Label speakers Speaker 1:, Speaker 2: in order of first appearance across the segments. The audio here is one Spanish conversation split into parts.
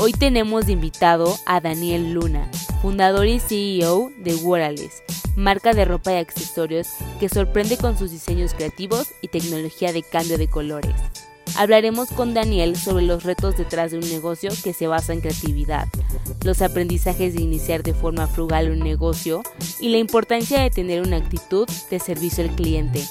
Speaker 1: Hoy tenemos de invitado a Daniel Luna, fundador y CEO de Worales, marca de ropa y accesorios que sorprende con sus diseños creativos y tecnología de cambio de colores. Hablaremos con Daniel sobre los retos detrás de un negocio que se basa en creatividad, los aprendizajes de iniciar de forma frugal un negocio y la importancia de tener una actitud de servicio al cliente.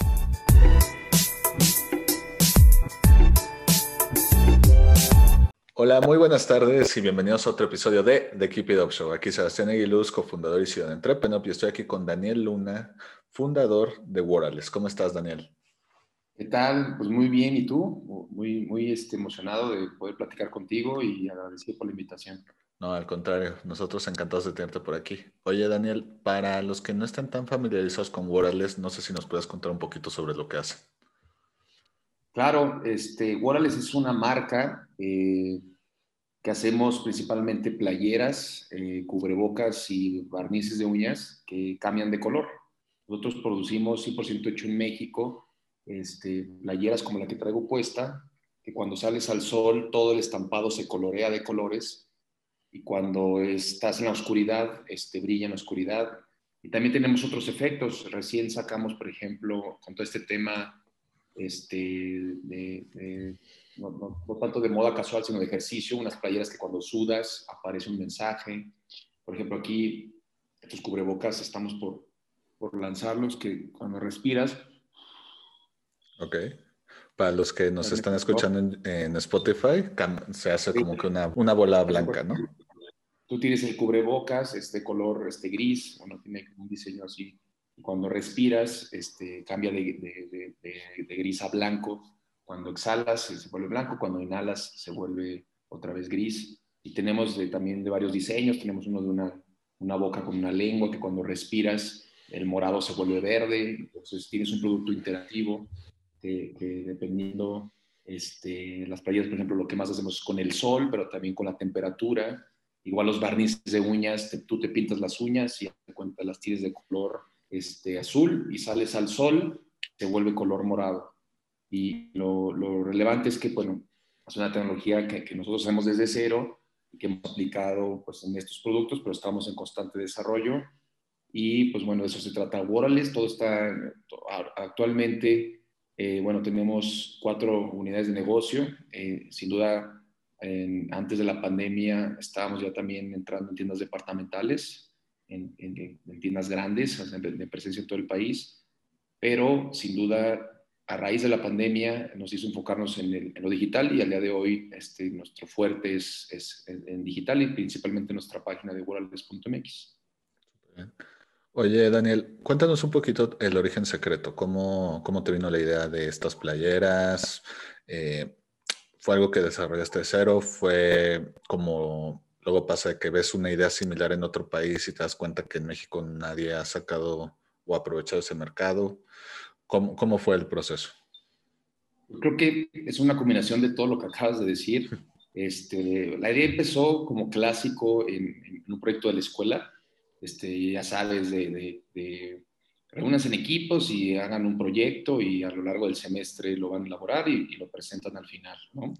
Speaker 2: Hola, muy buenas tardes y bienvenidos a otro episodio de The Keep It Up Show. Aquí Sebastián Aguiluz, cofundador y de Entrepreneur, y estoy aquí con Daniel Luna, fundador de Worales. ¿Cómo estás, Daniel?
Speaker 3: ¿Qué tal? Pues muy bien, ¿y tú? Muy, muy este, emocionado de poder platicar contigo y agradecido por la invitación.
Speaker 2: No, al contrario, nosotros encantados de tenerte por aquí. Oye, Daniel, para los que no están tan familiarizados con Worales, no sé si nos puedes contar un poquito sobre lo que hacen.
Speaker 3: Claro, este, Worales es una marca eh, que hacemos principalmente playeras, eh, cubrebocas y barnices de uñas que cambian de color. Nosotros producimos 100% hecho en México este, playeras como la que traigo puesta, que cuando sales al sol todo el estampado se colorea de colores y cuando estás en la oscuridad, este, brilla en la oscuridad. Y también tenemos otros efectos. Recién sacamos, por ejemplo, con todo este tema, este, de, no, tanto de moda casual, sino de ejercicio, unas playeras que cuando sudas aparece un mensaje. Por ejemplo, aquí, estos cubrebocas estamos por, por lanzarlos, que cuando respiras,
Speaker 2: Ok. Para los que nos están escuchando en, Spotify, se hace como que una, una, bola blanca, ¿no?
Speaker 3: Tú tienes el cubrebocas, este color este gris, bueno, tiene un diseño así. Cuando respiras, este, cambia de, de, gris a blanco. Cuando exhalas, se vuelve blanco. Cuando inhalas, se vuelve otra vez gris. Y tenemos también de varios diseños. Tenemos uno de una, una boca con una lengua que cuando respiras, el morado se vuelve verde. Entonces tienes un producto interactivo que, dependiendo, este, las playas, por ejemplo, lo que más hacemos es con el sol, pero también con la temperatura. Igual los barnices de uñas, tú te pintas las uñas y cuenta las tires de color este, azul y sales al sol, se vuelve color morado. Y lo, lo relevante es que, bueno, es una tecnología que, que, nosotros hacemos desde cero y que hemos aplicado pues, en estos productos, pero estamos en constante desarrollo. Y pues bueno, de eso se trata Worales. Todo está actualmente eh, bueno, tenemos cuatro unidades de negocio. Eh, sin duda, antes de la pandemia estábamos ya también entrando en tiendas departamentales, en, tiendas grandes, de, presencia en todo el país. Pero sin duda, a raíz de la pandemia nos hizo enfocarnos en, lo digital y al día de hoy este, nuestro fuerte es, es en, digital y principalmente nuestra página de worldes.mx.
Speaker 2: Oye, Daniel, cuéntanos un poquito el origen secreto. ¿Cómo, cómo te vino la idea de estas playeras? Eh, ¿Fue algo que desarrollaste de cero? ¿Fue como luego pasa que ves una idea similar en otro país y te das cuenta que en México nadie ha sacado o aprovechado ese mercado? ¿Cómo, cómo fue el proceso?
Speaker 3: Creo que es una combinación de todo lo que acabas de decir. Este, la idea empezó como clásico en, en un proyecto de la escuela este, ya sabes, de, de, en equipos y hagan un proyecto y a lo largo del semestre lo van a elaborar y, lo presentan al final, ¿no?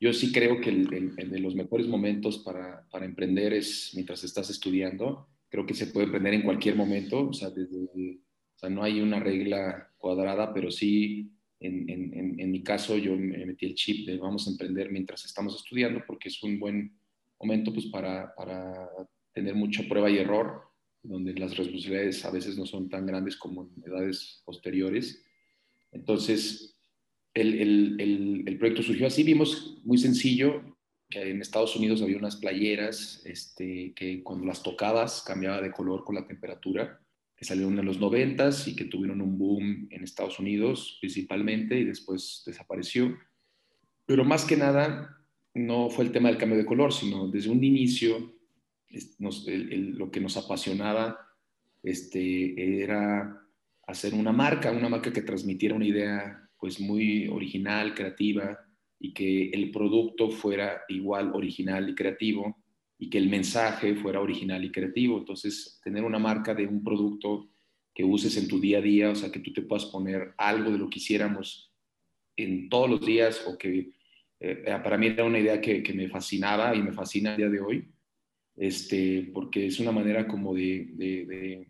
Speaker 3: Yo sí creo que el, de los mejores momentos para, para, emprender es mientras estás estudiando. Creo que se puede emprender en cualquier momento, o sea, desde, o sea no hay una regla cuadrada, pero sí, en, en, en, mi caso, yo me metí el chip de vamos a emprender mientras estamos estudiando porque es un buen momento pues, para, para tener mucha prueba y error donde las responsabilidades a veces no son tan grandes como en edades posteriores. Entonces, el, el, el, proyecto surgió así, vimos muy sencillo que en Estados Unidos había unas playeras este, que cuando las tocabas cambiaba de color con la temperatura, que salieron en los noventas y que tuvieron un boom en Estados Unidos principalmente y después desapareció. Pero más que nada no fue el tema del cambio de color, sino desde un inicio lo que nos apasionaba este, era hacer una marca, una marca que transmitiera una idea pues muy original, creativa y que el producto fuera igual original y creativo y que el mensaje fuera original y creativo. Entonces, tener una marca de un producto que uses en tu día a día, o sea, que tú te puedas poner algo de lo que hiciéramos en todos los días o que eh, para mí era una idea que, que, me fascinaba y me fascina a día de hoy, este, porque es una manera como de,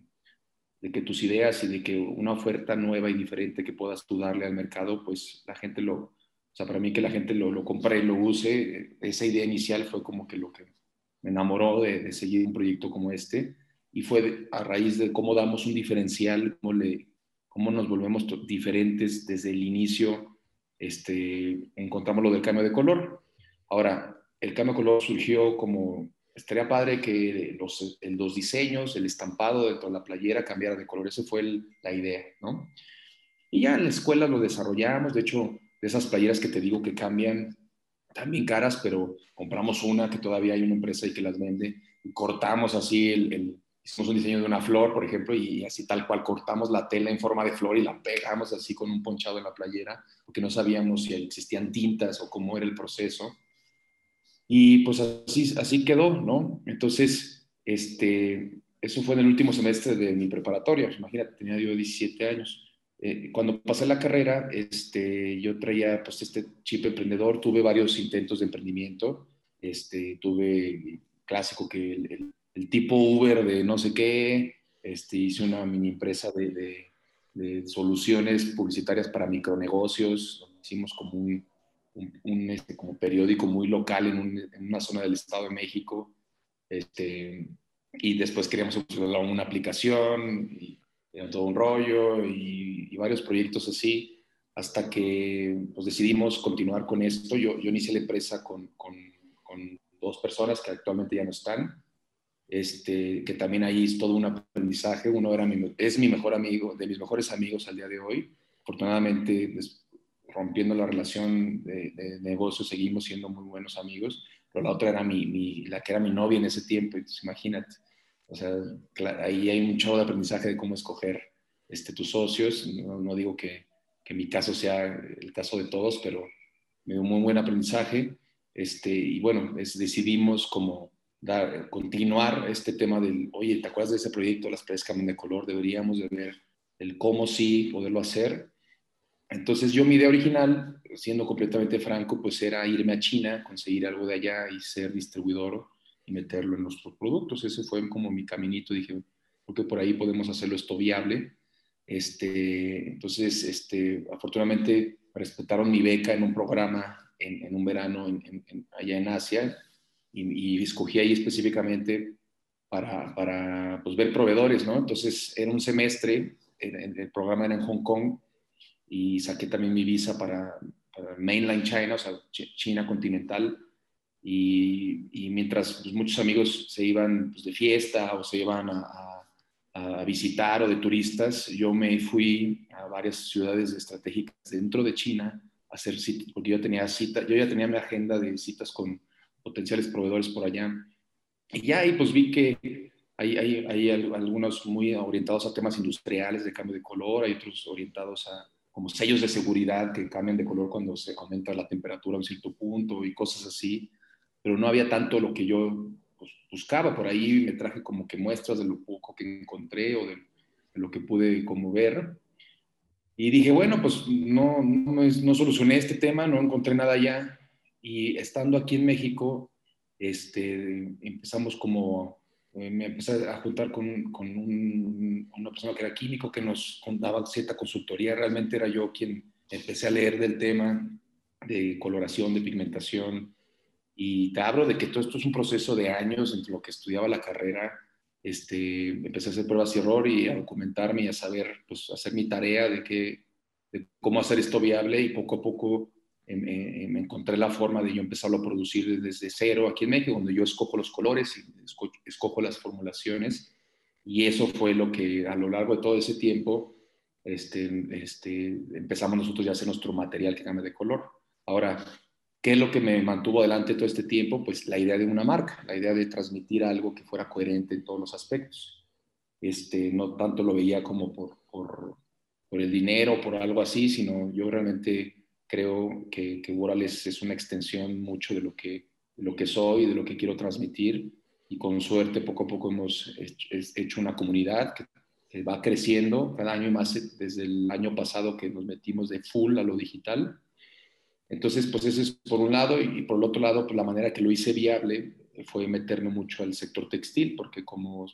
Speaker 3: que tus ideas y de que una oferta nueva y diferente que puedas tú darle al mercado, pues la gente lo, o sea, para mí que la gente lo, lo compre y lo use, esa idea inicial fue como que lo que me enamoró de, seguir un proyecto como este y fue a raíz de cómo damos un diferencial, cómo, cómo nos volvemos diferentes desde el inicio este, encontramos lo del cambio de color. Ahora, el cambio de color surgió como, estaría padre que los, los diseños, el estampado dentro de la playera cambiara de color. Esa fue la idea, ¿no? Y ya en la escuela lo desarrollamos. De hecho, de esas playeras que te digo que cambian, también caras, pero compramos una que todavía hay una empresa ahí que las vende y cortamos así el, hicimos un diseño de una flor, por ejemplo, y así tal cual cortamos la tela en forma de flor y la pegamos así con un ponchado en la playera, porque no sabíamos si existían tintas o cómo era el proceso. Y pues así, así quedó, ¿no? Entonces, este, eso fue en el último semestre de mi preparatoria, imagínate, tenía yo 17 años. Eh, cuando pasé la carrera, este, yo traía pues este chip emprendedor, tuve varios intentos de emprendimiento, este, tuve clásico que el el tipo Uber de no sé qué, este, hice una mini empresa de, soluciones publicitarias para micronegocios, hicimos como un, este, como periódico muy local en, una zona del Estado de México, este, y después queríamos una aplicación, y, todo un rollo, y, varios proyectos así, hasta que pues, decidimos continuar con esto. Yo, yo inicié la empresa con, con, dos personas que actualmente ya no están, este, que también ahí es todo un aprendizaje. Uno era mi, es mi mejor amigo, de mis mejores amigos al día de hoy. Afortunadamente, rompiendo la relación de, de, negocio, seguimos siendo muy buenos amigos, pero la otra era mi, la que era mi novia en ese tiempo, entonces imagínate. O sea, ahí hay mucho de aprendizaje de cómo escoger este, tus socios. No, digo que, que, mi caso sea el caso de todos, pero me dio un muy buen aprendizaje. Este, y bueno, es, decidimos como dar, continuar este tema del, oye, ¿te acuerdas de ese proyecto, las playas cambian de color? Deberíamos de ver el cómo sí poderlo hacer. Entonces yo mi idea original, siendo completamente franco, pues era irme a China, conseguir algo de allá y ser distribuidor y meterlo en nuestros productos. Ese fue como mi caminito. Dije, porque por ahí podemos hacerlo esto viable. Este, entonces, este, afortunadamente respetaron mi beca en un programa en, un verano allá en Asia y, escogí ahí específicamente para, para pues, ver proveedores, ¿no? Entonces era un semestre, en, el programa era en Hong Kong y saqué también mi visa para, mainland China, o sea, China continental. Y, y mientras pues, muchos amigos se iban pues, de fiesta o se iban a, a, a, visitar o de turistas, yo me fui a varias ciudades estratégicas dentro de China a hacer citas, porque yo tenía cita, yo ya tenía mi agenda de citas con potenciales proveedores por allá. Y ya ahí pues vi que hay, hay, hay, algunos muy orientados a temas industriales de cambio de color, hay otros orientados a como sellos de seguridad que cambian de color cuando se aumenta la temperatura a un cierto punto y cosas así, pero no había tanto lo que yo pues, buscaba. Por ahí me traje como que muestras de lo poco que encontré o de, de lo que pude como ver. Y dije, bueno, pues no, no, no solucioné este tema, no encontré nada allá y estando aquí en México, este, empezamos como, eh, me empecé a juntar con, con una persona que era químico que nos daba cierta consultoría. Realmente era yo quien empecé a leer del tema de coloración, de pigmentación. Y te hablo de que todo esto es un proceso de años entre lo que estudiaba la carrera este, empecé a hacer pruebas y error y a documentarme y a saber, pues, hacer mi tarea de, qué, de cómo hacer esto viable y poco a poco me, me encontré la forma de yo empezarlo a producir desde cero aquí en México, donde yo escojo los colores y escojo las formulaciones. Y eso fue lo que a lo largo de todo ese tiempo este, este, empezamos nosotros ya a hacer nuestro material que cambia de color. Ahora, ¿qué es lo que me mantuvo adelante todo este tiempo? Pues la idea de una marca, la idea de transmitir algo que fuera coherente en todos los aspectos. Este, no tanto lo veía como por, por, por el dinero, por algo así, sino yo realmente creo que, que es una extensión mucho de lo que, lo que soy, de lo que quiero transmitir y con suerte poco a poco hemos hecho una comunidad que va creciendo cada año más desde el año pasado que nos metimos de full a lo digital. Entonces, pues eso es por un lado y, por el otro lado, pues la manera que lo hice viable fue meterme mucho al sector textil, porque como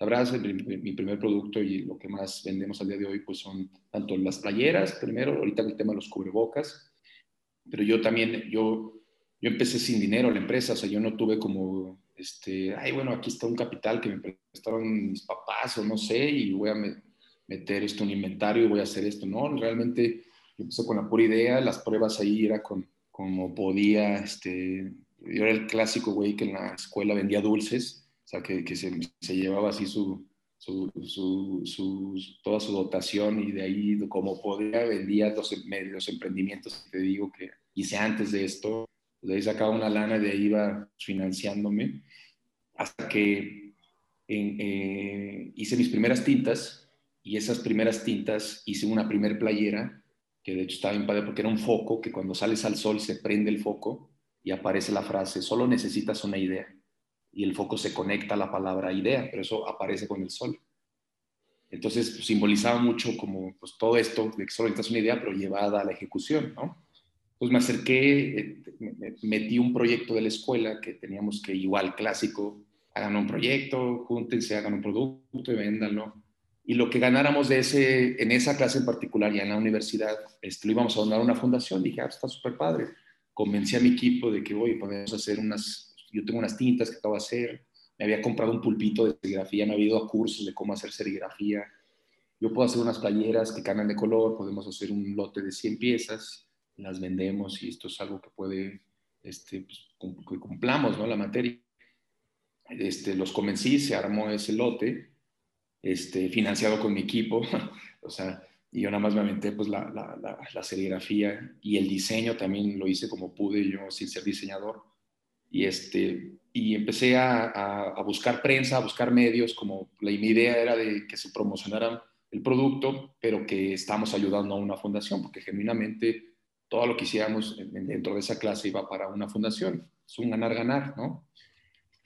Speaker 3: sabrás, mi primer producto y lo que más vendemos al día de hoy, pues son tanto las playeras, primero, ahorita el tema de los cubrebocas, pero yo también, yo, yo empecé sin dinero la empresa, o sea, yo no tuve como este, ay, bueno, aquí está un capital que me prestaron mis papás o no sé, y voy a meter esto en inventario y voy a hacer esto. No, realmente yo empecé con la pura idea, las pruebas ahí era con, como podía, este, yo era el clásico güey que en la escuela vendía dulces, sea, que, que se, se, llevaba así su, su, su, toda su dotación y de ahí como podía vendía los, los emprendimientos que te digo que hice antes de esto de ahí sacaba una lana y de ahí iba financiándome, hasta que eh, hice mis primeras tintas y esas primeras tintas hice una primer playera, que de hecho estaba bien padre porque era un foco, que cuando sales al sol se prende el foco y aparece la frase, solo necesitas una idea. Y el foco se conecta a la palabra idea, pero eso aparece con el sol. Entonces pues, simbolizaba mucho como pues, todo esto de que solo necesitas una idea, pero llevada a la ejecución, ¿no? pues me acerqué, eh, metí un proyecto de la escuela que teníamos que igual clásico, hagan un proyecto, júntense, hagan un producto y véndanlo. Y lo que ganáramos de ese, en esa clase en particular, ya en la universidad, este, lo íbamos a donar a una fundación. Dije, ah, está súper padre. Convencí a mi equipo de que, oye, podemos hacer unas, yo tengo unas tintas que acabo de hacer. Me había comprado un pulpito de serigrafía, me había ido a cursos de cómo hacer serigrafía. Yo puedo hacer unas playeras que cambian de color, podemos hacer un lote de 100 piezas las vendemos y esto es algo que puede, este, pues, que cumplamos, ¿no? La materia. Este, los convencí, se armó ese lote, este, financiado con mi equipo, o sea, y yo nada más me aventé pues la, la, la, serigrafía y el diseño también lo hice como pude yo sin ser diseñador. Y, este, y empecé a, a, buscar prensa, a buscar medios, como la, mi idea era de que se promocionara el producto, pero que estamos ayudando a una fundación, porque genuinamente todo lo que hiciéramos dentro de esa clase iba para una fundación. Es un ganar-ganar, ¿no?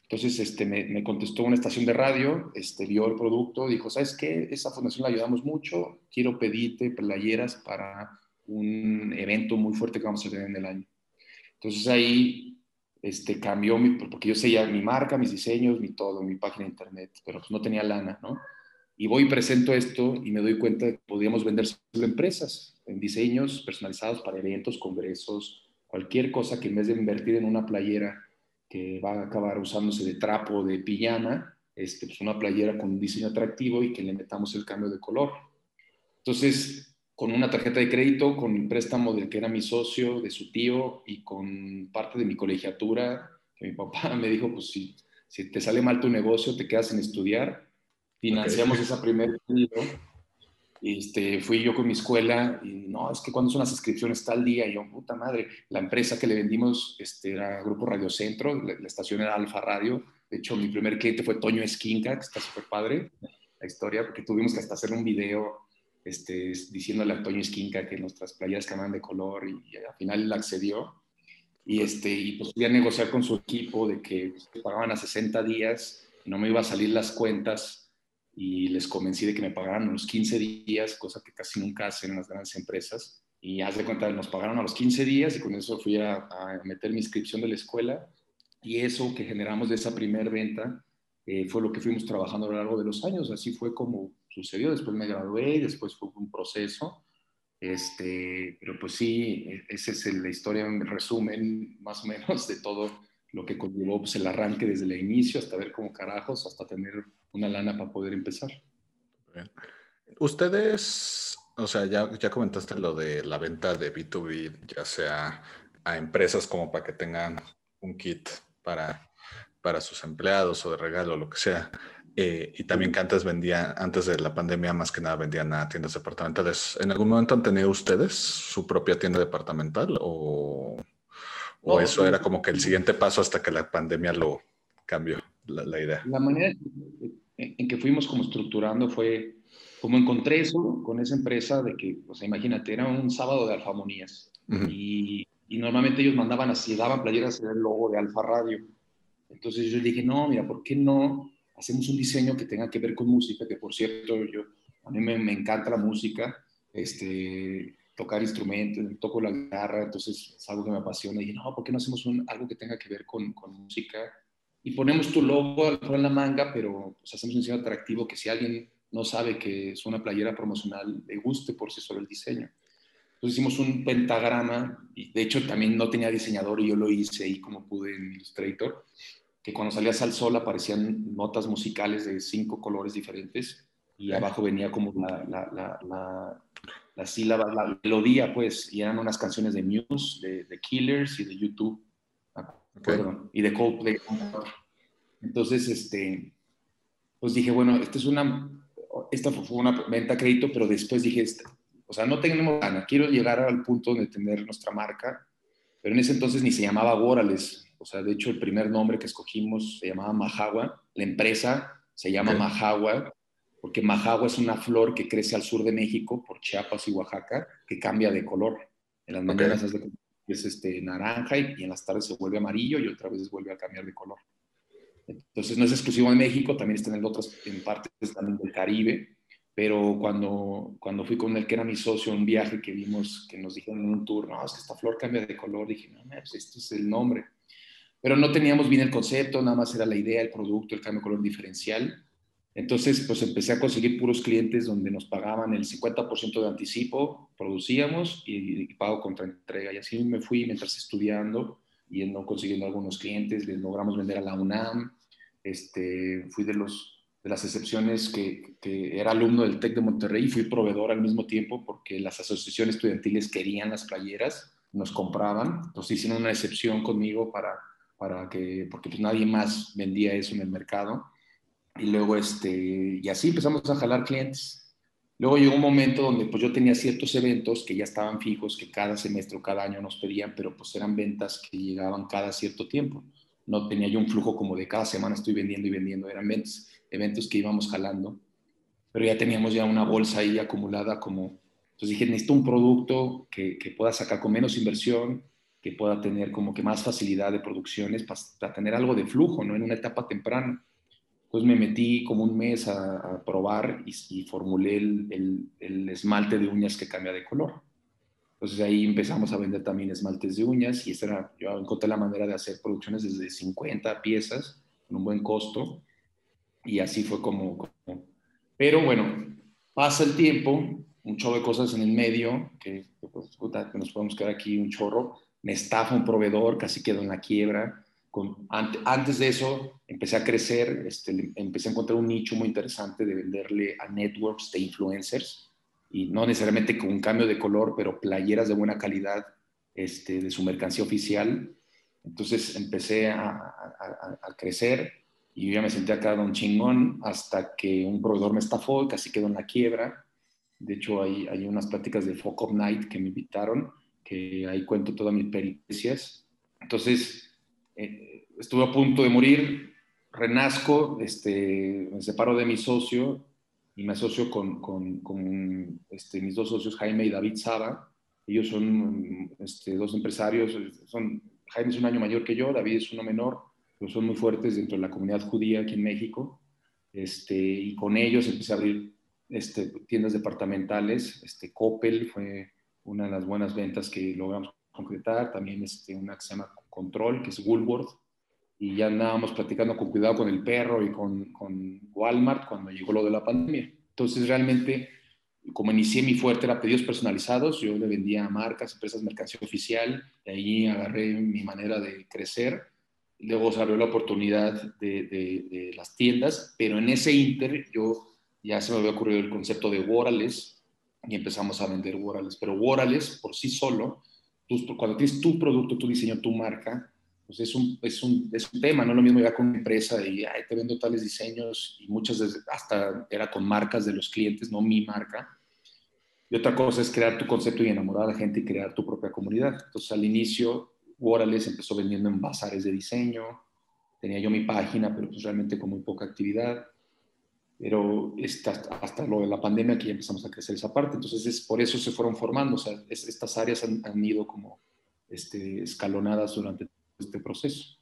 Speaker 3: Entonces este, me, contestó una estación de radio, este, vio el producto, dijo, ¿sabes qué? Esa fundación la ayudamos mucho, quiero pedirte playeras para un evento muy fuerte que vamos a tener en el año. Entonces ahí este, cambió, mi, porque yo seguía mi marca, mis diseños, mi todo, mi página de internet, pero pues no tenía lana, ¿no? Y voy y presento esto y me doy cuenta de que podíamos vender solo empresas en diseños personalizados para eventos, congresos, cualquier cosa que en vez de invertir en una playera que va a acabar usándose de trapo, de pijama, este, pues una playera con un diseño atractivo y que le metamos el cambio de color. Entonces, con una tarjeta de crédito, con el préstamo del que era mi socio, de su tío y con parte de mi colegiatura, que mi papá me dijo, pues si, si te sale mal tu negocio, te quedas en estudiar, financiamos esa primera este, fui yo con mi escuela y no, es que cuando son las inscripciones tal día, y yo, puta madre, la empresa que le vendimos este, era Grupo Radio Centro, la, estación era Alfa Radio, de hecho mi primer cliente fue Toño Esquinca, que está súper padre la historia, porque tuvimos que hasta hacer un video este, diciéndole a Toño Esquinca que nuestras playas cambian de color y, al final él accedió. Y, este, y pues fui a negociar con su equipo de que pagaban a 60 días y no me iba a salir las cuentas y les convencí de que me pagaran los 15 días, cosa que casi nunca hacen en las grandes empresas. Y haz de cuenta, nos pagaron a los 15 días y con eso fui a, meter mi inscripción de la escuela. Y eso que generamos de esa primera venta eh, fue lo que fuimos trabajando a lo largo de los años. Así fue como sucedió. Después me gradué, después fue un proceso. Este, pero pues sí, esa es la historia en resumen, más o menos, de todo lo que conllevó pues, el arranque desde el inicio hasta ver cómo carajos, hasta tener una lana para poder empezar.
Speaker 2: Ustedes, o sea, ya, ya comentaste lo de la venta de B2B, ya sea a empresas como para que tengan un kit para, para sus empleados o de regalo, lo que sea. Eh, y también que antes vendían, antes de la pandemia, más que nada vendían a tiendas departamentales. ¿En algún momento han tenido ustedes su propia tienda departamental o, o eso era como que el siguiente paso hasta que la pandemia lo cambió la, idea?
Speaker 3: La manera en que fuimos como estructurando fue como encontré eso con esa empresa de que, o sea, imagínate, era un sábado de alfamonías y, y, normalmente ellos mandaban así, daban playeras el logo de Alfa Radio. Entonces yo dije, no, mira, ¿por qué no hacemos un diseño que tenga que ver con música? Que por cierto, yo, a mí me, me encanta la música, este, tocar instrumentos, toco la guitarra, entonces es algo que me apasiona. Y no, ¿por qué no hacemos un, algo que tenga que ver con, con música? Y ponemos tu logo en la manga, pero pues, hacemos un diseño atractivo que si alguien no sabe que es una playera promocional, le guste por sí solo el diseño. Entonces hicimos un pentagrama, y de hecho también no tenía diseñador y yo lo hice ahí como pude en Illustrator, que cuando salías al sol aparecían notas musicales de cinco colores diferentes y abajo venía como la, la, la, la sílaba, la melodía, pues, y eran unas canciones de Muse, de, de Killers y de YouTube, y de Coldplay. Entonces, este, pues dije, bueno, esta es una, esta fue una venta a crédito, pero después dije, o sea, no tenemos gana, quiero llegar al punto de tener nuestra marca, pero en ese entonces ni se llamaba Gorales, o sea, de hecho el primer nombre que escogimos se llamaba Majagua, la empresa se llama Majagua, porque Majagua es una flor que crece al sur de México, por Chiapas y Oaxaca, que cambia de color. En las mañanas es este, naranja y, en las tardes se vuelve amarillo y otra vez vuelve a cambiar de color. Entonces no es exclusivo de México, también está en otras en partes también del Caribe, pero cuando, cuando fui con él, que era mi socio, un viaje que vimos, que nos dijeron en un tour, no, es que esta flor cambia de color, dije, no, pues esto es el nombre. Pero no teníamos bien el concepto, nada más era la idea, el producto, el cambio de color diferencial. Entonces, pues empecé a conseguir puros clientes donde nos pagaban el 50% de anticipo, producíamos y, pago contra entrega. Y así me fui mientras estudiando, y no consiguiendo algunos clientes, les logramos vender a la UNAM. Este, fui de, los, de las excepciones que, que era alumno del TEC de Monterrey y fui proveedor al mismo tiempo porque las asociaciones estudiantiles querían las playeras, nos compraban. Entonces hicieron una excepción conmigo para, para que, porque pues nadie más vendía eso en el mercado y luego, este, y así empezamos a jalar clientes. Luego llegó un momento donde pues yo tenía ciertos eventos que ya estaban fijos, que cada semestre o cada año nos pedían, pero pues eran ventas que llegaban cada cierto tiempo. No tenía yo un flujo como de cada semana estoy vendiendo y vendiendo, eran eventos, eventos que íbamos jalando, pero ya teníamos ya una bolsa ahí acumulada como, entonces dije, necesito un producto que, que pueda sacar con menos inversión, que pueda tener como que más facilidad de producciones para, tener algo de flujo, ¿no? En una etapa temprana. Entonces me metí como un mes a, probar y, formulé el, el, esmalte de uñas que cambia de color. Entonces ahí empezamos a vender también esmaltes de uñas y esta era, yo encontré la manera de hacer producciones desde 50 piezas con un buen costo y así fue como, Pero bueno, pasa el tiempo, un chorro de cosas en el medio, que, pues, que nos podemos quedar aquí un chorro, me estafa un proveedor, casi quedo en la quiebra, antes de eso empecé a crecer, este, empecé a encontrar un nicho muy interesante de venderle a networks de influencers y no necesariamente con un cambio de color, pero playeras de buena calidad este, de su mercancía oficial. Entonces empecé a, crecer y yo ya me sentí acá un chingón hasta que un proveedor me estafó casi quedó en la quiebra. De hecho, hay, hay unas pláticas de of Night que me invitaron, que ahí cuento todas mis peripecias. Entonces, eh, estuve a punto de morir, renazco, este, me separo de mi socio y me asocio con, con, con este, mis dos socios, Jaime y David Saba. Ellos son este, dos empresarios, son, Jaime es un año mayor que yo, David es uno menor, pero son muy fuertes dentro de la comunidad judía aquí en México. Este, y con ellos empecé a abrir este, tiendas departamentales. Este, Coppel fue una de las buenas ventas que logramos concretar. También este, una que se llama Control, que es Woolworth, y ya andábamos platicando con cuidado con el perro y con, Walmart cuando llegó lo de la pandemia. Entonces, realmente, como inicié mi fuerte era pedidos personalizados, yo le vendía a marcas, empresas, mercancía oficial, y ahí agarré mi manera de crecer. luego se la oportunidad de, de, las tiendas, pero en ese inter yo ya se me había ocurrido el concepto de Worales y empezamos a vender Worales, pero Worales por sí solo, cuando tienes tu producto, tu diseño, tu marca, pues es un, es un, es un tema, no lo mismo ya con una empresa y te vendo tales diseños y muchas veces hasta era con marcas de los clientes, no mi marca. Y otra cosa es crear tu concepto y enamorar a la gente y crear tu propia comunidad. Entonces al inicio Worales empezó vendiendo en bazares de diseño, tenía yo mi página, pero pues realmente con muy poca actividad. Pero hasta, lo de la pandemia ya empezamos a crecer esa parte. Entonces es, por eso se fueron formando, o sea, estas áreas han, han ido como este, escalonadas durante este proceso.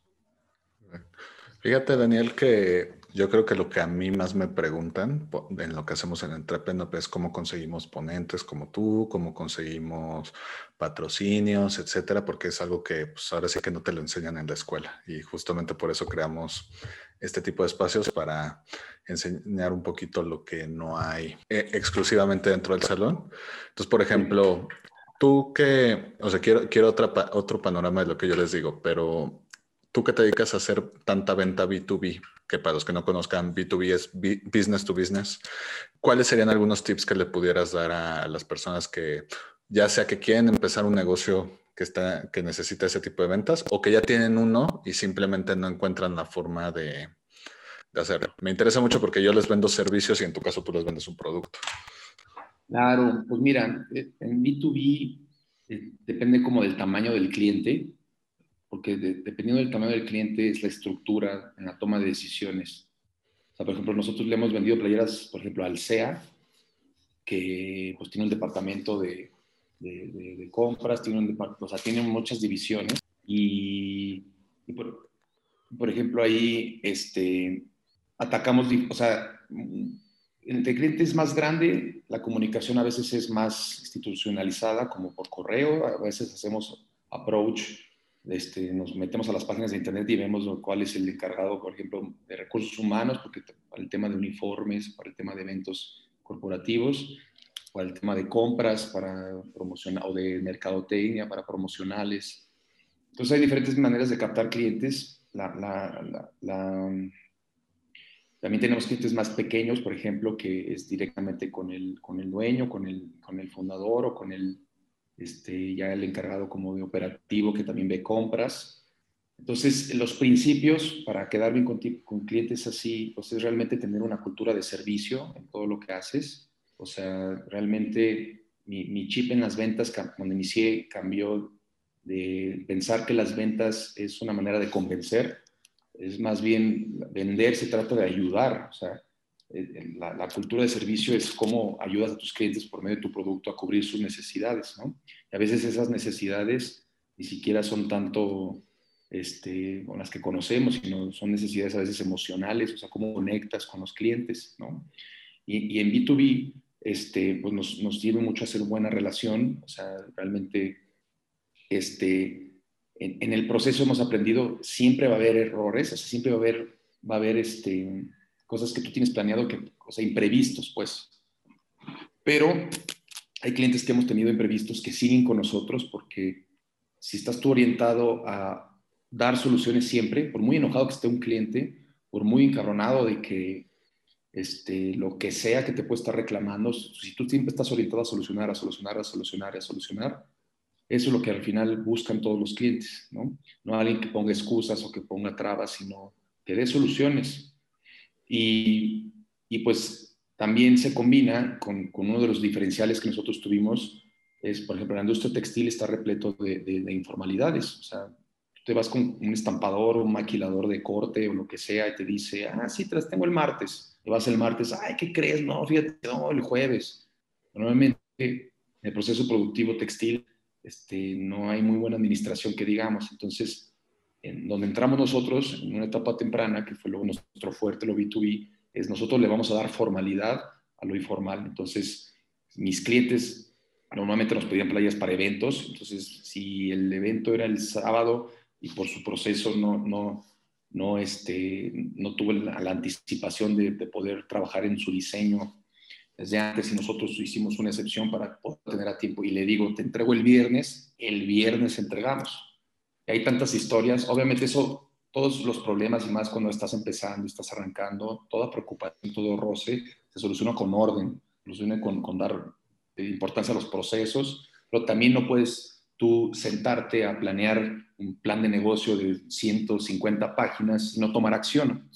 Speaker 2: Fíjate, Daniel, que yo creo que lo que a mí más me preguntan en lo que hacemos en Entrepreneur es cómo conseguimos ponentes como tú, cómo conseguimos patrocinios, etcétera, porque es algo que pues, ahora sí que no te lo enseñan en la escuela y justamente por eso creamos este tipo de espacios para enseñar un poquito lo que no hay eh, exclusivamente dentro del salón. Entonces, por ejemplo, tú que, o sea, quiero, quiero otra, otro panorama de lo que yo les digo, pero tú que te dedicas a hacer tanta venta B2B, que para los que no conozcan, B2B es business to business, ¿cuáles serían algunos tips que le pudieras dar a las personas que, ya sea que quieren empezar un negocio que, está, que necesita ese tipo de ventas o que ya tienen uno y simplemente no encuentran la forma de, de hacerlo? Me interesa mucho porque yo les vendo servicios y en tu caso tú les vendes un producto.
Speaker 3: Claro, pues mira, eh, en B2B eh, depende como del tamaño del cliente, porque dependiendo del tamaño del cliente es la estructura en la toma de decisiones. O sea, por ejemplo, nosotros le hemos vendido playeras, por ejemplo, al SEA, que pues tiene un departamento de, compras, tiene muchas divisiones y, por, por, ejemplo, ahí este, atacamos, o sea, entre clientes más grande, la comunicación a veces es más institucionalizada, como por correo, a veces hacemos approach, este, nos metemos a las páginas de internet y vemos cuál es el encargado, por ejemplo, de recursos humanos, porque para el tema de uniformes, para el tema de eventos corporativos, para el tema de compras, para promocionar, o de mercadotecnia, para promocionales. Entonces hay diferentes maneras de captar clientes. la, la, la también tenemos clientes más pequeños, por ejemplo, que es directamente con el, con el dueño, con el, con el fundador o con el, este, ya el encargado como de operativo que también ve compras. Entonces, los principios para quedar bien con, con clientes así, pues es realmente tener una cultura de servicio en todo lo que haces. O sea, realmente mi, mi chip en las ventas, cuando inicié, cambió de pensar que las ventas es una manera de convencer es más bien vender, se trata de ayudar. O sea, la, cultura de servicio es cómo ayudas a tus clientes por medio de tu producto a cubrir sus necesidades, ¿no? Y a veces esas necesidades ni siquiera son tanto este, con las que conocemos, sino son necesidades a veces emocionales, o sea, cómo conectas con los clientes, ¿no? Y, en B2B, este, pues nos, nos sirve mucho hacer buena relación, o sea, realmente, este, en, el proceso hemos aprendido, siempre va a haber errores, o sea, siempre va a haber, va a haber este, cosas que tú tienes planeado, que, o sea, imprevistos, pues. Pero hay clientes que hemos tenido imprevistos que siguen con nosotros porque si estás tú orientado a dar soluciones siempre, por muy enojado que esté un cliente, por muy encarronado de que este, lo que sea que te pueda estar reclamando, si tú siempre estás orientado a solucionar, a solucionar, a solucionar, a solucionar, eso es lo que al final buscan todos los clientes, ¿no? No alguien que ponga excusas o que ponga trabas, sino que dé soluciones. Y, pues también se combina con, uno de los diferenciales que nosotros tuvimos, es, por ejemplo, la industria textil está repleto de, de, informalidades. O sea, tú te vas con un estampador o un maquilador de corte o lo que sea y te dice, ah, sí, te las tengo el martes. Y vas el martes, ay, ¿qué crees? No, fíjate, no, el jueves. Normalmente en el proceso productivo textil este, no hay muy buena administración que digamos. Entonces, en donde entramos nosotros, en una etapa temprana, que fue luego nuestro fuerte, lo B2B, es nosotros le vamos a dar formalidad a lo informal. Entonces, mis clientes normalmente nos pedían playas para eventos, entonces si el evento era el sábado y por su proceso no, no, no, este, no tuve la, anticipación de, de, poder trabajar en su diseño desde antes y nosotros hicimos una excepción para poder tener a tiempo y le digo, te entrego el viernes, el viernes entregamos. Y hay tantas historias, obviamente eso todos los problemas y más cuando estás empezando, estás arrancando, toda preocupación, todo roce, se soluciona con orden, se soluciona con, con dar importancia a los procesos, pero también no puedes tú sentarte a planear un plan de negocio de 150 páginas y no tomar acción.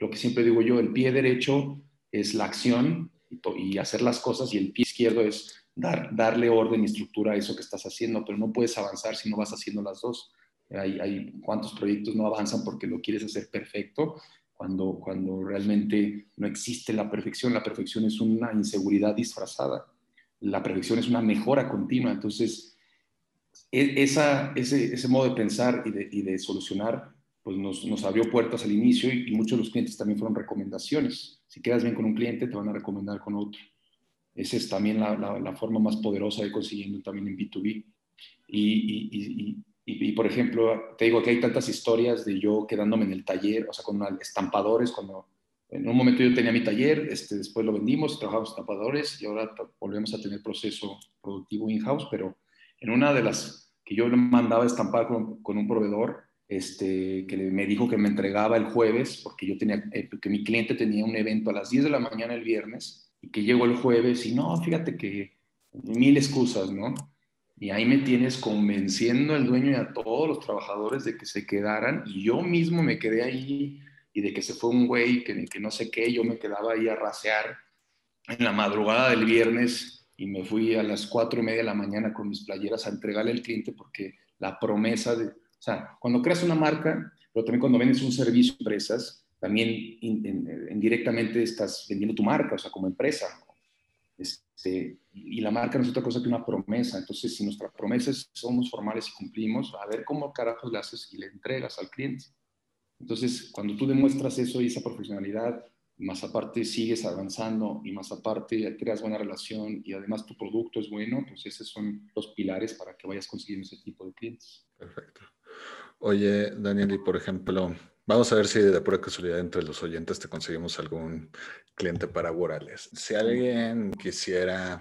Speaker 3: Lo que siempre digo yo, el pie derecho es la acción y, hacer las cosas y el pie izquierdo es dar, darle orden y estructura a eso que estás haciendo, pero no puedes avanzar si no vas haciendo las dos. Hay, hay cuántos proyectos no avanzan porque lo quieres hacer perfecto, cuando, cuando realmente no existe la perfección. La perfección es una inseguridad disfrazada. La perfección es una mejora continua. Entonces, e, esa, ese, ese modo de pensar y de, y de solucionar pues nos, nos, abrió puertas al inicio y, muchos de los clientes también fueron recomendaciones. Si quedas bien con un cliente, te van a recomendar con otro. Esa es también la, la, forma más poderosa de consiguiendo también en B2B. Y, y, y, por ejemplo, te digo que hay tantas historias de yo quedándome en el taller, o sea, con estampadores, cuando en un momento yo tenía mi taller, este, después lo vendimos, trabajamos estampadores y ahora volvemos a tener proceso productivo in-house, pero en una de las que yo mandaba estampar con, con un proveedor, este, que me dijo que me entregaba el jueves, porque yo tenía, eh, que mi cliente tenía un evento a las 10 de la mañana el viernes, y que llegó el jueves y no, fíjate que mil excusas, ¿no? Y ahí me tienes convenciendo al dueño y a todos los trabajadores de que se quedaran y yo mismo me quedé ahí y de que se fue un güey que, que no sé qué, yo me quedaba ahí a rasear en la madrugada del viernes y me fui a las cuatro y media de la mañana con mis playeras a entregarle al cliente porque la promesa de, o sea, cuando creas una marca, pero también cuando vendes un servicio a empresas, también indirectamente estás vendiendo tu marca, o sea, como empresa. Y la marca no es otra cosa que una promesa. Entonces, si nuestras promesas somos formales y cumplimos, a ver cómo carajos le haces y le entregas al cliente. Entonces, cuando tú demuestras eso y esa profesionalidad, más aparte sigues avanzando y más aparte creas buena relación y además tu producto es bueno, pues esos son los pilares para que vayas consiguiendo ese tipo de clientes.
Speaker 2: Perfecto. Oye, Daniel, y por ejemplo, Vamos a ver si de pura casualidad entre los oyentes te conseguimos algún cliente para Worales. Si alguien quisiera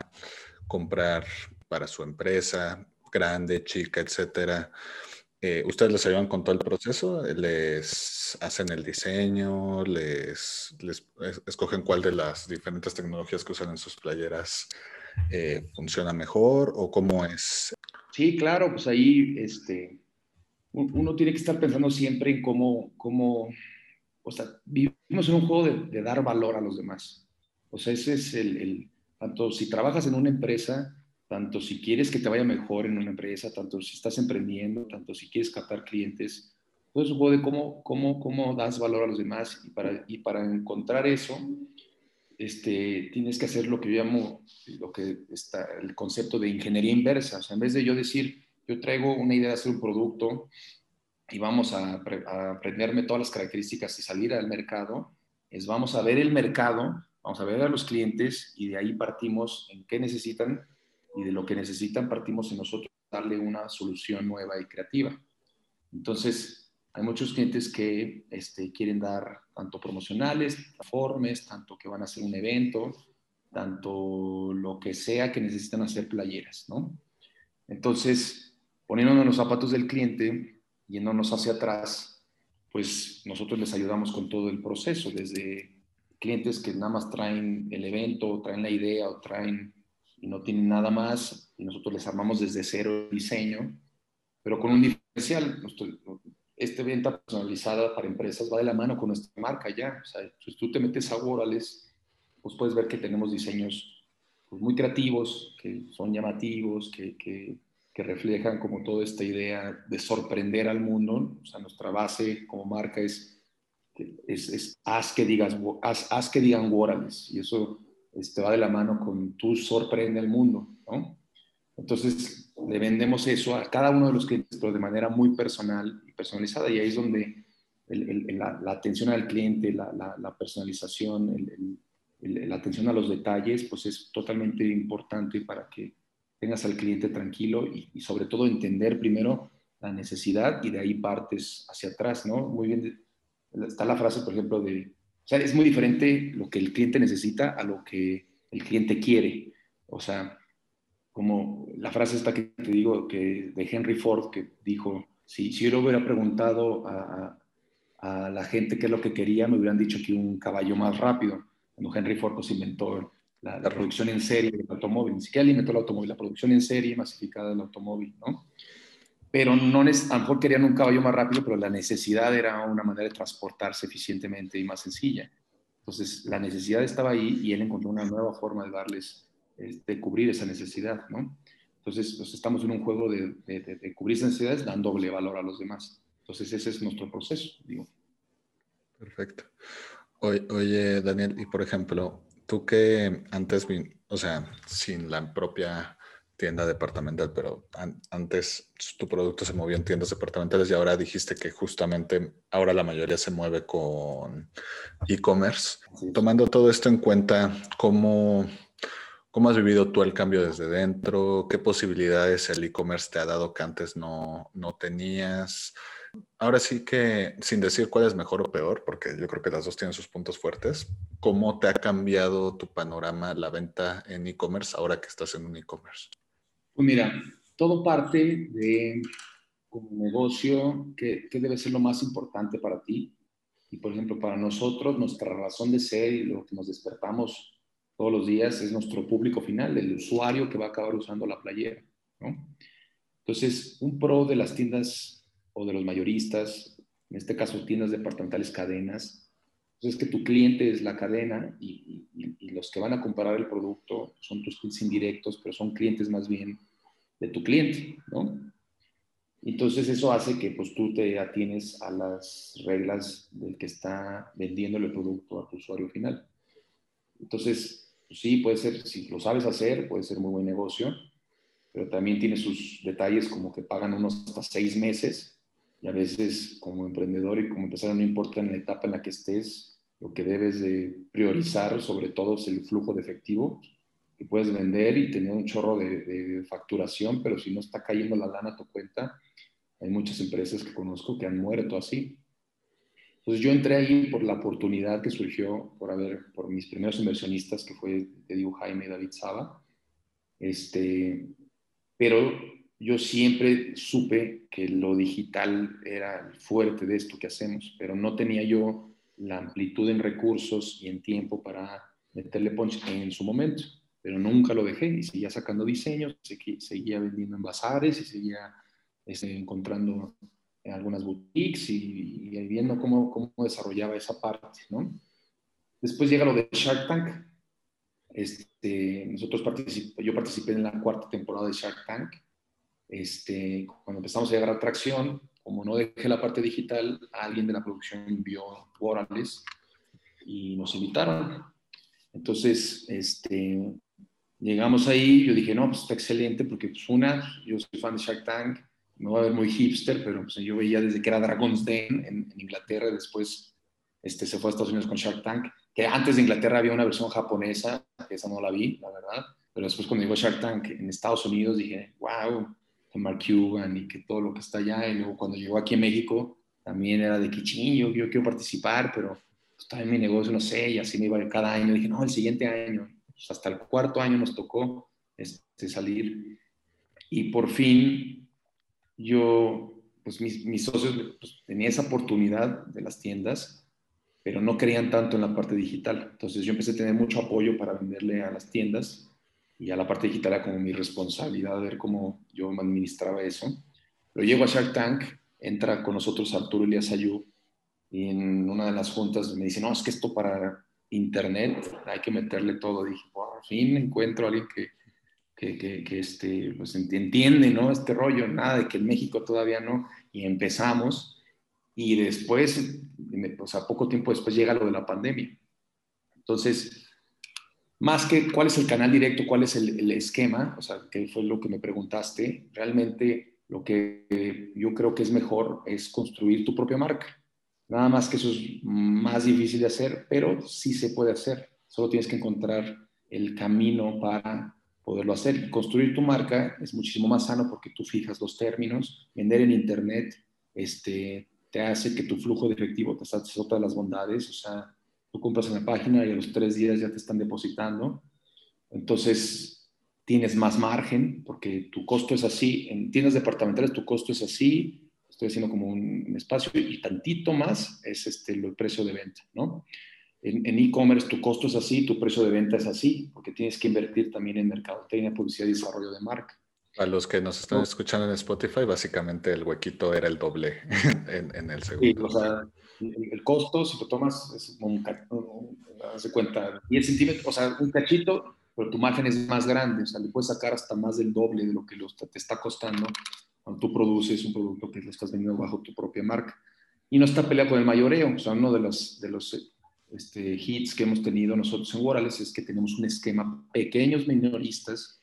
Speaker 2: comprar para su empresa, grande, chica, etcétera, eh, ¿ustedes les ayudan con todo el proceso? ¿Les hacen el diseño? ¿Les, escogen cuál de las diferentes tecnologías que usan en sus playeras eh, funciona mejor? ¿O cómo es?
Speaker 3: Sí, claro, pues ahí este, uno tiene que estar pensando siempre en cómo, cómo o sea, vivimos en un juego de, dar valor a los demás. O sea, ese es el, el, tanto si trabajas en una empresa, tanto si quieres que te vaya mejor en una empresa, tanto si estás emprendiendo, tanto si quieres captar clientes, todo es un juego de cómo, cómo, cómo das valor a los demás y para, y para encontrar eso, este, tienes que hacer lo que yo llamo, lo que está, el concepto de ingeniería inversa. O sea, en vez de yo decir, yo traigo una idea de hacer un producto y vamos a, aprenderme todas las características y salir al mercado, es vamos a ver el mercado, vamos a ver a los clientes y de ahí partimos en qué necesitan y de lo que necesitan partimos en nosotros darle una solución nueva y creativa. Entonces, hay muchos clientes que este, quieren dar tanto promocionales, informes, tanto que van a hacer un evento, tanto lo que sea que necesitan hacer playeras, ¿no? Entonces, poniéndonos los zapatos del cliente, yéndonos hacia atrás, pues nosotros les ayudamos con todo el proceso, desde clientes que nada más traen el evento, traen la idea o traen y no tienen nada más, y nosotros les armamos desde cero el diseño, pero con un diferencial. Esta venta personalizada para empresas va de la mano con nuestra marca ya. O sea, si tú te metes a Worales, pues puedes ver que tenemos diseños pues, muy creativos, que son llamativos, que, que que reflejan como toda esta idea de sorprender al mundo. O sea, nuestra base como marca es, es, es haz, que digas, haz, haz, que digan Warales. Y eso este, va de la mano con tú sorprende al mundo, ¿no? Entonces, le vendemos eso a cada uno de los clientes, pero de manera muy personal y personalizada. Y ahí es donde la, atención al cliente, la, personalización, la atención a los detalles, pues es totalmente importante para que tengas al cliente tranquilo y, sobre todo entender primero la necesidad y de ahí partes hacia atrás, ¿no? Muy bien, está la frase, por ejemplo, de, o sea, es muy diferente lo que el cliente necesita a lo que el cliente quiere. O sea, como la frase esta que te digo que de Henry Ford que dijo, si, si yo le hubiera preguntado a, a la gente qué es lo que quería, me hubieran dicho que un caballo más rápido. Cuando Henry Ford pues, inventó la, producción en serie del automóvil, ni siquiera inventó el automóvil, la producción en serie masificada del automóvil, ¿no? Pero no, a lo mejor querían un caballo más rápido, pero la necesidad era una manera de transportarse eficientemente y más sencilla. Entonces, la necesidad estaba ahí y él encontró una nueva forma de darles, de cubrir esa necesidad, ¿no? Entonces, pues, estamos en un juego de, de, cubrir esas necesidades dando doble valor a los demás. Entonces, ese es nuestro proceso, digo.
Speaker 2: Perfecto. Oye, Daniel, y por ejemplo, tú que antes, o sea, sin la propia tienda departamental, pero antes tu producto se movía en tiendas departamentales y ahora dijiste que justamente ahora la mayoría se mueve con e-commerce. Tomando todo esto en cuenta, ¿cómo, ¿cómo has vivido tú el cambio desde dentro? ¿Qué posibilidades el e-commerce te ha dado que antes no, no tenías? Ahora sí que, sin decir cuál es mejor o peor, porque yo creo que las dos tienen sus puntos fuertes, ¿cómo te ha cambiado tu panorama la venta en e-commerce ahora que estás en un e-commerce?
Speaker 3: Pues mira, todo parte de como negocio, ¿qué, debe ser lo más importante para ti? Y por ejemplo, para nosotros, nuestra razón de ser y lo que nos despertamos todos los días es nuestro público final, el usuario que va a acabar usando la playera. ¿no? Entonces, un pro de las tiendas o de los mayoristas, en este caso tiendas departamentales, cadenas, pues es que tu cliente es la cadena y, los que van a comprar el producto son tus clientes indirectos, pero son clientes más bien de tu cliente, ¿no? Entonces eso hace que pues tú te atienes a las reglas del que está vendiendo el producto a tu usuario final. Entonces, pues sí, puede ser, si lo sabes hacer, puede ser muy buen negocio, pero también tiene sus detalles como que pagan unos hasta seis meses y a veces como emprendedor y como empresario no importa en la etapa en la que estés, lo que debes de priorizar sobre todo es el flujo de efectivo que puedes vender y tener un chorro de, facturación, pero si no está cayendo la lana a tu cuenta, hay muchas empresas que conozco que han muerto así. Entonces yo entré ahí por la oportunidad que surgió por haber, por mis primeros inversionistas, que fue, te digo, Jaime David Saba. Este, pero yo siempre supe que lo digital era el fuerte de esto que hacemos, pero no tenía yo la amplitud en recursos y en tiempo para meterle punch en su momento, pero nunca lo dejé y seguía sacando diseños, seguía vendiendo en bazares y seguía este, encontrando en algunas boutiques y, viendo cómo, cómo, desarrollaba esa parte, ¿no? Después llega lo de Shark Tank. Este, nosotros yo participé en la cuarta temporada de Shark Tank este, cuando empezamos a llegar a tracción, como no dejé la parte digital, alguien de la producción envió orales y nos invitaron. Entonces, este, llegamos ahí, yo dije, no, pues está excelente, porque pues una, yo soy fan de Shark Tank, me voy a ver muy hipster, pero pues, yo veía desde que era Dragon's Den en, en Inglaterra, después este, se fue a Estados Unidos con Shark Tank, que antes de Inglaterra había una versión japonesa, que esa no la vi, la verdad, pero después cuando llegó Shark Tank en Estados Unidos dije, wow, de Mark Cuban y que todo lo que está allá. Y luego cuando llegó aquí a México, también era de que yo, yo quiero participar, pero estaba en mi negocio, no sé, y así me iba cada año. Dije, no, el siguiente año. Pues hasta el cuarto año nos tocó este, salir. Y por fin yo, pues mis, mis socios, pues, tenía esa oportunidad de las tiendas, pero no creían tanto en la parte digital. Entonces yo empecé a tener mucho apoyo para venderle a las tiendas y a la parte digital era como mi responsabilidad ver cómo yo administraba eso. Pero llego a Shark Tank, entra con nosotros Arturo Elias Ayú y en una de las juntas me dice, no, es que esto para internet hay que meterle todo. dije, por fin encuentro a alguien que, que, que, este, pues entiende, ¿no? Este rollo, nada de que en México todavía no. Y empezamos y después, o sea, poco tiempo después llega lo de la pandemia. Entonces, más que cuál es el canal directo, cuál es el, esquema, o sea, que fue lo que me preguntaste, realmente lo que yo creo que es mejor es construir tu propia marca. Nada más que eso es más difícil de hacer, pero sí se puede hacer. Solo tienes que encontrar el camino para poderlo hacer. Construir tu marca es muchísimo más sano porque tú fijas los términos. Vender en Internet este, te hace que tu flujo de efectivo te satisfaga todas las bondades. O sea, tú compras en la página y a los tres días ya te están depositando. Entonces, tienes más margen porque tu costo es así. En tiendas departamentales tu costo es así, estoy haciendo como un, espacio y tantito más es este, el precio de venta, ¿no? En e-commerce tu costo es así, tu precio de venta es así, porque tienes que invertir también en mercadotecnia, publicidad y desarrollo de marca.
Speaker 2: A los que nos están escuchando en Spotify, básicamente el huequito era el doble en, el segundo.
Speaker 3: Sí, o sea, el, costo, si lo tomas, es un, hace cuenta, 10 centímetros, o sea, un cachito, pero tu margen es más grande, o sea, le puedes sacar hasta más del doble de lo que te está costando cuando tú produces un producto que lo estás vendiendo bajo tu propia marca. Y no está peleado con el mayoreo, o sea, uno de los, de los este, hits que hemos tenido nosotros en Worales es que tenemos un esquema pequeños minoristas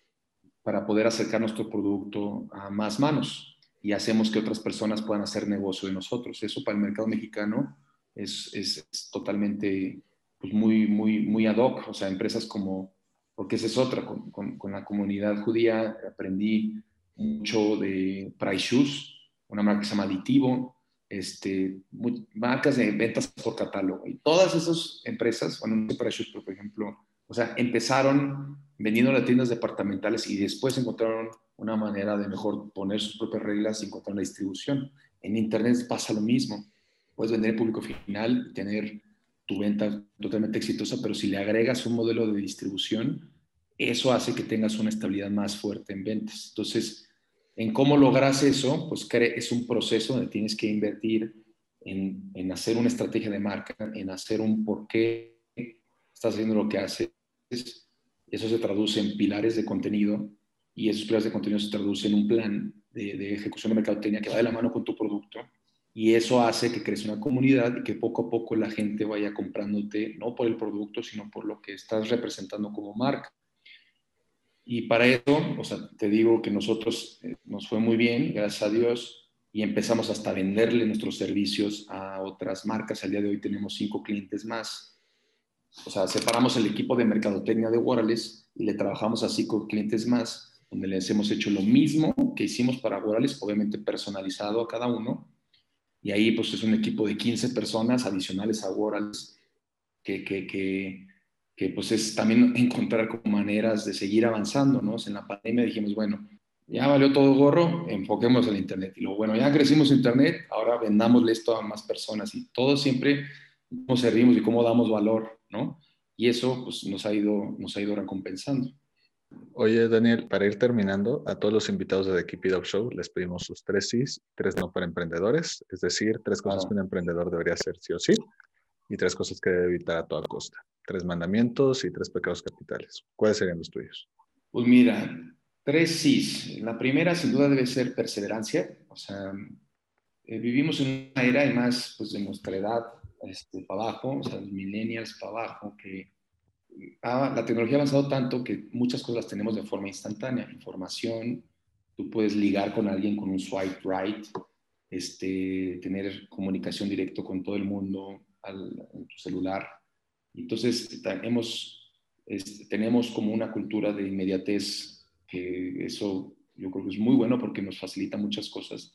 Speaker 3: para poder acercar nuestro producto a más manos y hacemos que otras personas puedan hacer negocio de nosotros. Eso para el mercado mexicano es, es, totalmente pues muy, muy, muy ad hoc. O sea, empresas como, porque esa es otra, con, con, con la comunidad judía aprendí mucho de Price Shoes, una marca que se llama Aditivo, este, marcas de ventas por catálogo. Y todas esas empresas, bueno, no Price Shoes, pero por ejemplo, o sea, empezaron vendiendo las tiendas departamentales y después encontraron una manera de mejor poner sus propias reglas y encontrar la distribución. En Internet pasa lo mismo. Puedes vender en público final y tener tu venta totalmente exitosa, pero si le agregas un modelo de distribución, eso hace que tengas una estabilidad más fuerte en ventas. Entonces, en cómo logras eso, pues es un proceso donde tienes que invertir en, en hacer una estrategia de marca, en hacer un por qué estás haciendo lo que haces. Eso se traduce en pilares de contenido y esos pilares de contenido se traducen en un plan de, ejecución de mercadotecnia que va de la mano con tu producto y eso hace que crezca una comunidad y que poco a poco la gente vaya comprándote no por el producto, sino por lo que estás representando como marca. Y para eso, o sea, te digo que nosotros eh, nos fue muy bien, gracias a Dios, y empezamos hasta a venderle nuestros servicios a otras marcas. Al día de hoy tenemos cinco clientes más. O sea, separamos el equipo de mercadotecnia de Worales y le trabajamos a cinco clientes más, donde les hemos hecho lo mismo que hicimos para Worales, obviamente personalizado a cada uno. Y ahí pues es un equipo de 15 personas adicionales a Worales que, que, que que pues es también encontrar como maneras de seguir avanzando, ¿no? En la pandemia dijimos, bueno, ya valió todo gorro, enfoquemos el Internet. Y luego, bueno, ya crecimos Internet, ahora vendámosle esto a más personas. Y todo siempre cómo servimos y cómo damos valor, ¿no? Y eso pues nos ha ido, nos ha ido recompensando.
Speaker 2: Oye, Daniel, para ir terminando, a todos los invitados de The Keep It Up Show les pedimos sus tres sís, tres no para emprendedores, es decir, tres cosas que un emprendedor debería hacer sí o sí y tres cosas que debe evitar a toda costa tres mandamientos y tres pecados capitales. ¿Cuáles serían los tuyos?
Speaker 3: Pues mira, tres sí. La primera sin duda debe ser perseverancia. O sea, eh, vivimos en una era, además, pues de nuestra edad este, para abajo, o sea, los millennials para abajo, que la tecnología ha avanzado tanto que muchas cosas las tenemos de forma instantánea. Información, tú puedes ligar con alguien con un swipe right, este, tener comunicación directa con todo el mundo al, en tu celular entonces, hemos, tenemos como una cultura de inmediatez, que eso yo creo que es muy bueno porque nos facilita muchas cosas.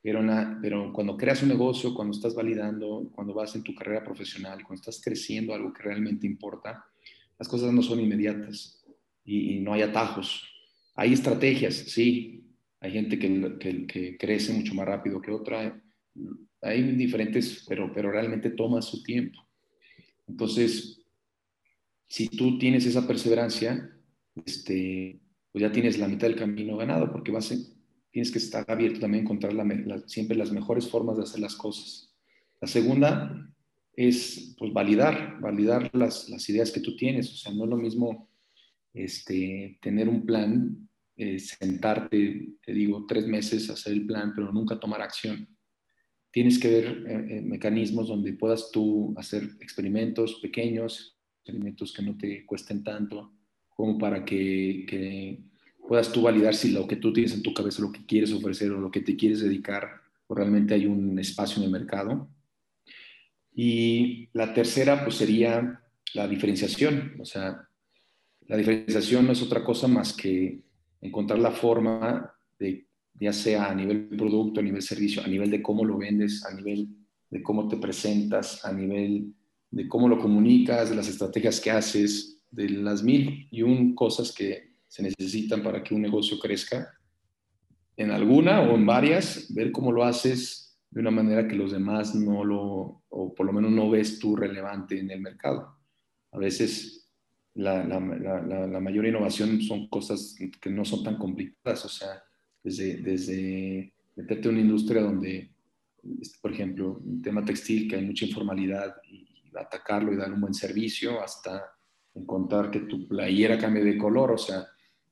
Speaker 3: Pero, pero cuando creas un negocio, cuando estás validando, cuando vas en tu carrera profesional, cuando estás creciendo algo que realmente importa, las cosas no son inmediatas y, no hay atajos. Hay estrategias, sí. Hay gente que, que, crece mucho más rápido que otra. Hay diferentes, pero, pero realmente toma su tiempo. Entonces, si tú tienes esa perseverancia, este, pues ya tienes la mitad del camino ganado, porque vas tienes que estar abierto también a encontrar siempre las mejores formas de hacer las cosas. La segunda es pues, validar, validar las, ideas que tú tienes. O sea, no es lo mismo este, tener un plan, eh, sentarte, te digo, tres meses, hacer el plan, pero nunca tomar acción tienes que ver eh, eh, mecanismos donde puedas tú hacer experimentos pequeños, experimentos que no te cuesten tanto, como para que, puedas tú validar si lo que tú tienes en tu cabeza, lo que quieres ofrecer o lo que te quieres dedicar, realmente hay un espacio en el mercado. Y la tercera, pues sería la diferenciación. O sea, la diferenciación no es otra cosa más que encontrar la forma de ya sea a nivel producto, a nivel servicio, a nivel de cómo lo vendes, a nivel de cómo te presentas, a nivel de cómo lo comunicas, de las estrategias que haces, de las mil y un cosas que se necesitan para que un negocio crezca, en alguna o en varias, ver cómo lo haces de una manera que los demás no lo, o por lo menos no ves tú relevante en el mercado. A veces la, la, la, mayor innovación son cosas que no son tan complicadas, o sea, desde, desde meterte en una industria donde, este, por ejemplo, un tema textil, que hay mucha informalidad, y atacarlo y dar un buen servicio, hasta encontrar que tu playera cambie de color, o sea,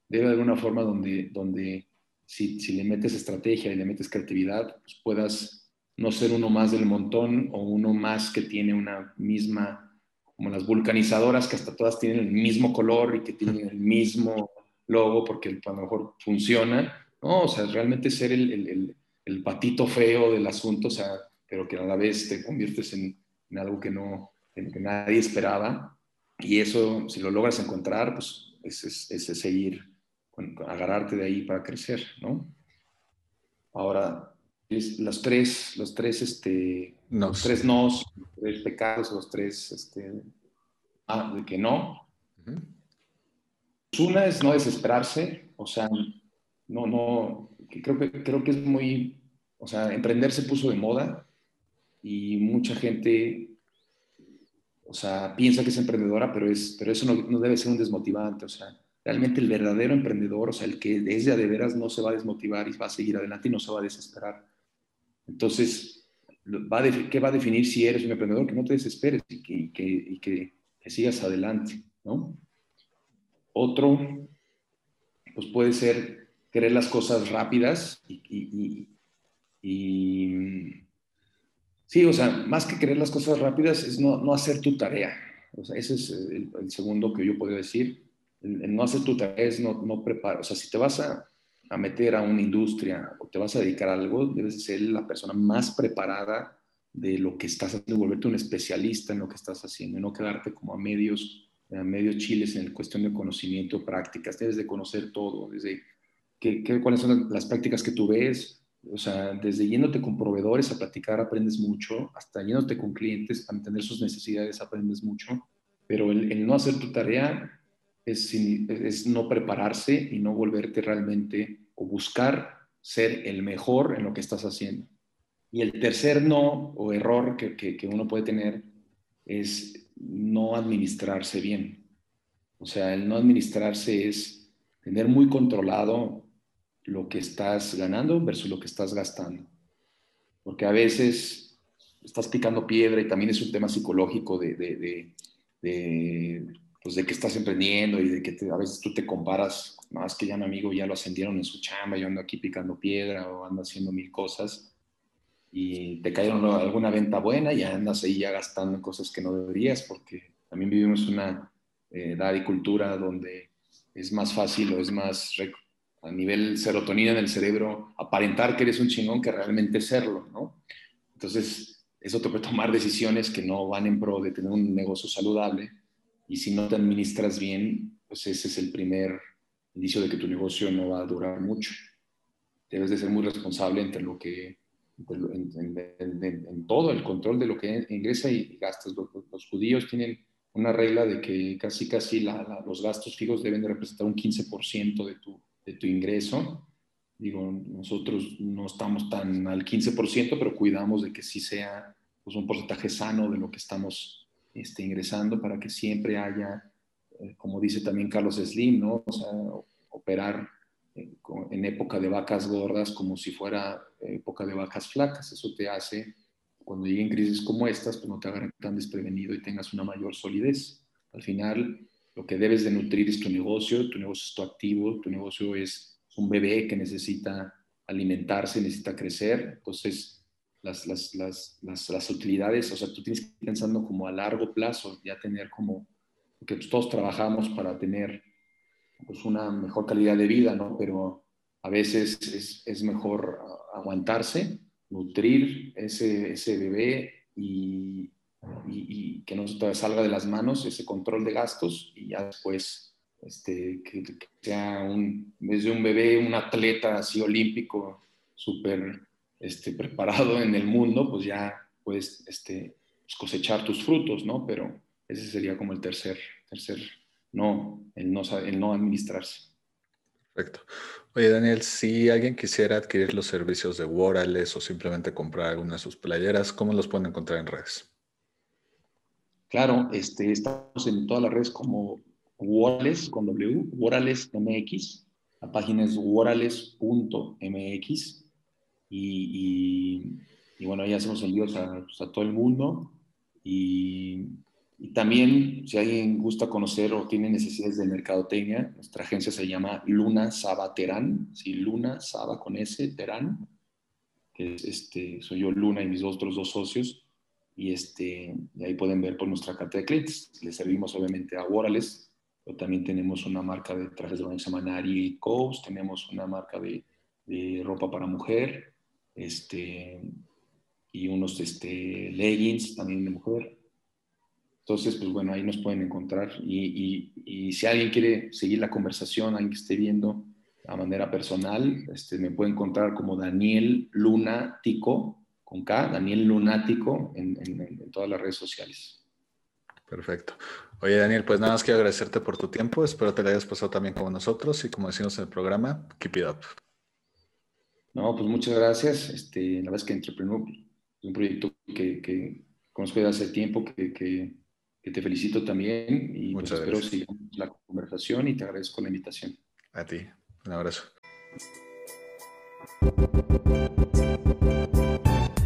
Speaker 3: debe haber una forma donde, donde si, si le metes estrategia y le metes creatividad, pues puedas no ser uno más del montón o uno más que tiene una misma, como las vulcanizadoras que hasta todas tienen el mismo color y que tienen el mismo logo porque a lo mejor funciona, ¿no? O sea, realmente ser el, el, el, patito feo del asunto, o sea, pero que a la vez te conviertes en, en algo que no, en que nadie esperaba. Y eso, si lo logras encontrar, pues es, es, es seguir agarrarte de ahí para crecer, ¿no? Ahora, los tres, los tres, este, los tres nos, los tres pecados, los tres, este, ah, de que no. Una es no desesperarse, o sea, no, no, creo que, creo que es muy, o sea, emprender se puso de moda y mucha gente, o sea, piensa que es emprendedora, pero, es, pero eso no, no debe ser un desmotivante, o sea, realmente el verdadero emprendedor, o sea, el que es de veras no se va a desmotivar y va a seguir adelante y no se va a desesperar. Entonces, ¿qué va a definir si eres un emprendedor? Que no te desesperes y que, que, sigas adelante, ¿no? Otro, pues puede ser querer las cosas rápidas y, y, sí, o sea, más que querer las cosas rápidas es no, no hacer tu tarea. O sea, ese es el, el segundo que yo podría decir no hacer tu tarea es no, no preparar. O sea, si te vas a, a, meter a una industria o te vas a dedicar a algo, debes ser la persona más preparada de lo que estás haciendo, volverte un especialista en lo que estás haciendo y no quedarte como a medios, medios chiles en cuestión de conocimiento, prácticas. Debes de conocer todo, desde qué, cuáles son las prácticas que tú ves, o sea, desde yéndote con proveedores a platicar aprendes mucho, hasta yéndote con clientes a entender sus necesidades aprendes mucho, pero el no hacer tu tarea es, no prepararse y no volverte realmente o buscar ser el mejor en lo que estás haciendo. Y el tercer no o error que, que, uno puede tener es no administrarse bien. O sea, el no administrarse es tener muy controlado lo que estás ganando versus lo que estás gastando. Porque a veces estás picando piedra y también es un tema psicológico de, de pues de que estás emprendiendo y de que a veces tú te comparas, más que ya mi amigo ya lo ascendieron en su chamba, yo ando aquí picando piedra o ando haciendo mil cosas y te cayeron alguna venta buena y andas ahí ya gastando cosas que no deberías porque también vivimos una eh, edad y cultura donde es más fácil o es más a nivel serotonina en el cerebro aparentar que eres un chingón que realmente serlo, ¿no? Entonces, eso te puede tomar decisiones que no van en pro de tener un negocio saludable y si no te administras bien, pues ese es el primer indicio de que tu negocio no va a durar mucho. Debes de ser muy responsable entre lo que, en, todo el control de lo que ingresa y gastas. Los, judíos tienen una regla de que casi casi los gastos fijos deben de representar un 15% de tu, de tu ingreso. Digo, nosotros no estamos tan al 15%, pero cuidamos de que sí sea pues, un porcentaje sano de lo que estamos este, ingresando para que siempre haya, eh, como dice también Carlos Slim, ¿no? O sea, operar en época de vacas gordas como si fuera época de vacas flacas. Eso te hace, cuando lleguen crisis como estas, pues no te agarren tan desprevenido y tengas una mayor solidez. Al final, lo que debes de nutrir es tu negocio, tu negocio es tu activo, tu negocio es un bebé que necesita alimentarse, necesita crecer. Entonces, las, las, las, las, utilidades, o sea, tú tienes que ir pensando como a largo plazo, ya tener como, porque pues, todos trabajamos para tener pues, una mejor calidad de vida, ¿no? Pero a veces es, es mejor aguantarse, nutrir ese, ese bebé y, y, que no salga de las manos ese control de gastos y ya después este, que, sea un, en vez de un bebé, un atleta así olímpico, súper este, preparado en el mundo, pues ya puedes este, pues cosechar tus frutos, ¿no? Pero ese sería como el tercer, tercer no, el no, el no administrarse.
Speaker 2: Perfecto. Oye, Daniel, si alguien quisiera adquirir los servicios de Worales o simplemente comprar alguna de sus playeras, ¿cómo los pueden encontrar en redes?
Speaker 3: Claro, este, estamos en todas las redes como Worales con W, Worales MX. La página es worales.mx y, y, bueno, ahí hacemos envíos a, pues, a todo el mundo y y también, si alguien gusta conocer o tiene necesidades de mercadotecnia, nuestra agencia se llama Luna Saba Terán, ¿sí? Luna Saba con S, Terán, que es, este, soy yo Luna y mis otros dos socios, y, este, y ahí pueden ver por nuestra carta de clientes. Le servimos obviamente a Worales, pero también tenemos una marca de trajes de baño Samanari Coast, tenemos una marca de, de, ropa para mujer, este, y unos este, leggings también de mujer. Entonces, pues bueno, ahí nos pueden encontrar. Y, y, si alguien quiere seguir la conversación, alguien que esté viendo a manera personal, este, me puede encontrar como Daniel Lunático, con K, Daniel Lunático, en, en, todas las redes sociales.
Speaker 2: Perfecto. Oye, Daniel, pues nada más quiero agradecerte por tu tiempo. Espero te lo hayas pasado también como nosotros y como decimos en el programa, keep it up.
Speaker 3: No, pues muchas gracias. Este, la verdad es que Entrepreneur es un proyecto que, que conozco desde hace tiempo, que, que que te felicito también y pues espero sigamos la conversación y te agradezco la invitación.
Speaker 2: A ti, un abrazo.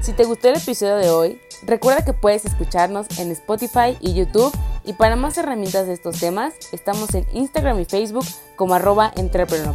Speaker 1: Si te gustó el episodio de hoy, recuerda que puedes escucharnos en Spotify y YouTube y para más herramientas de estos temas, estamos en Instagram y Facebook como arroba entrepreneur.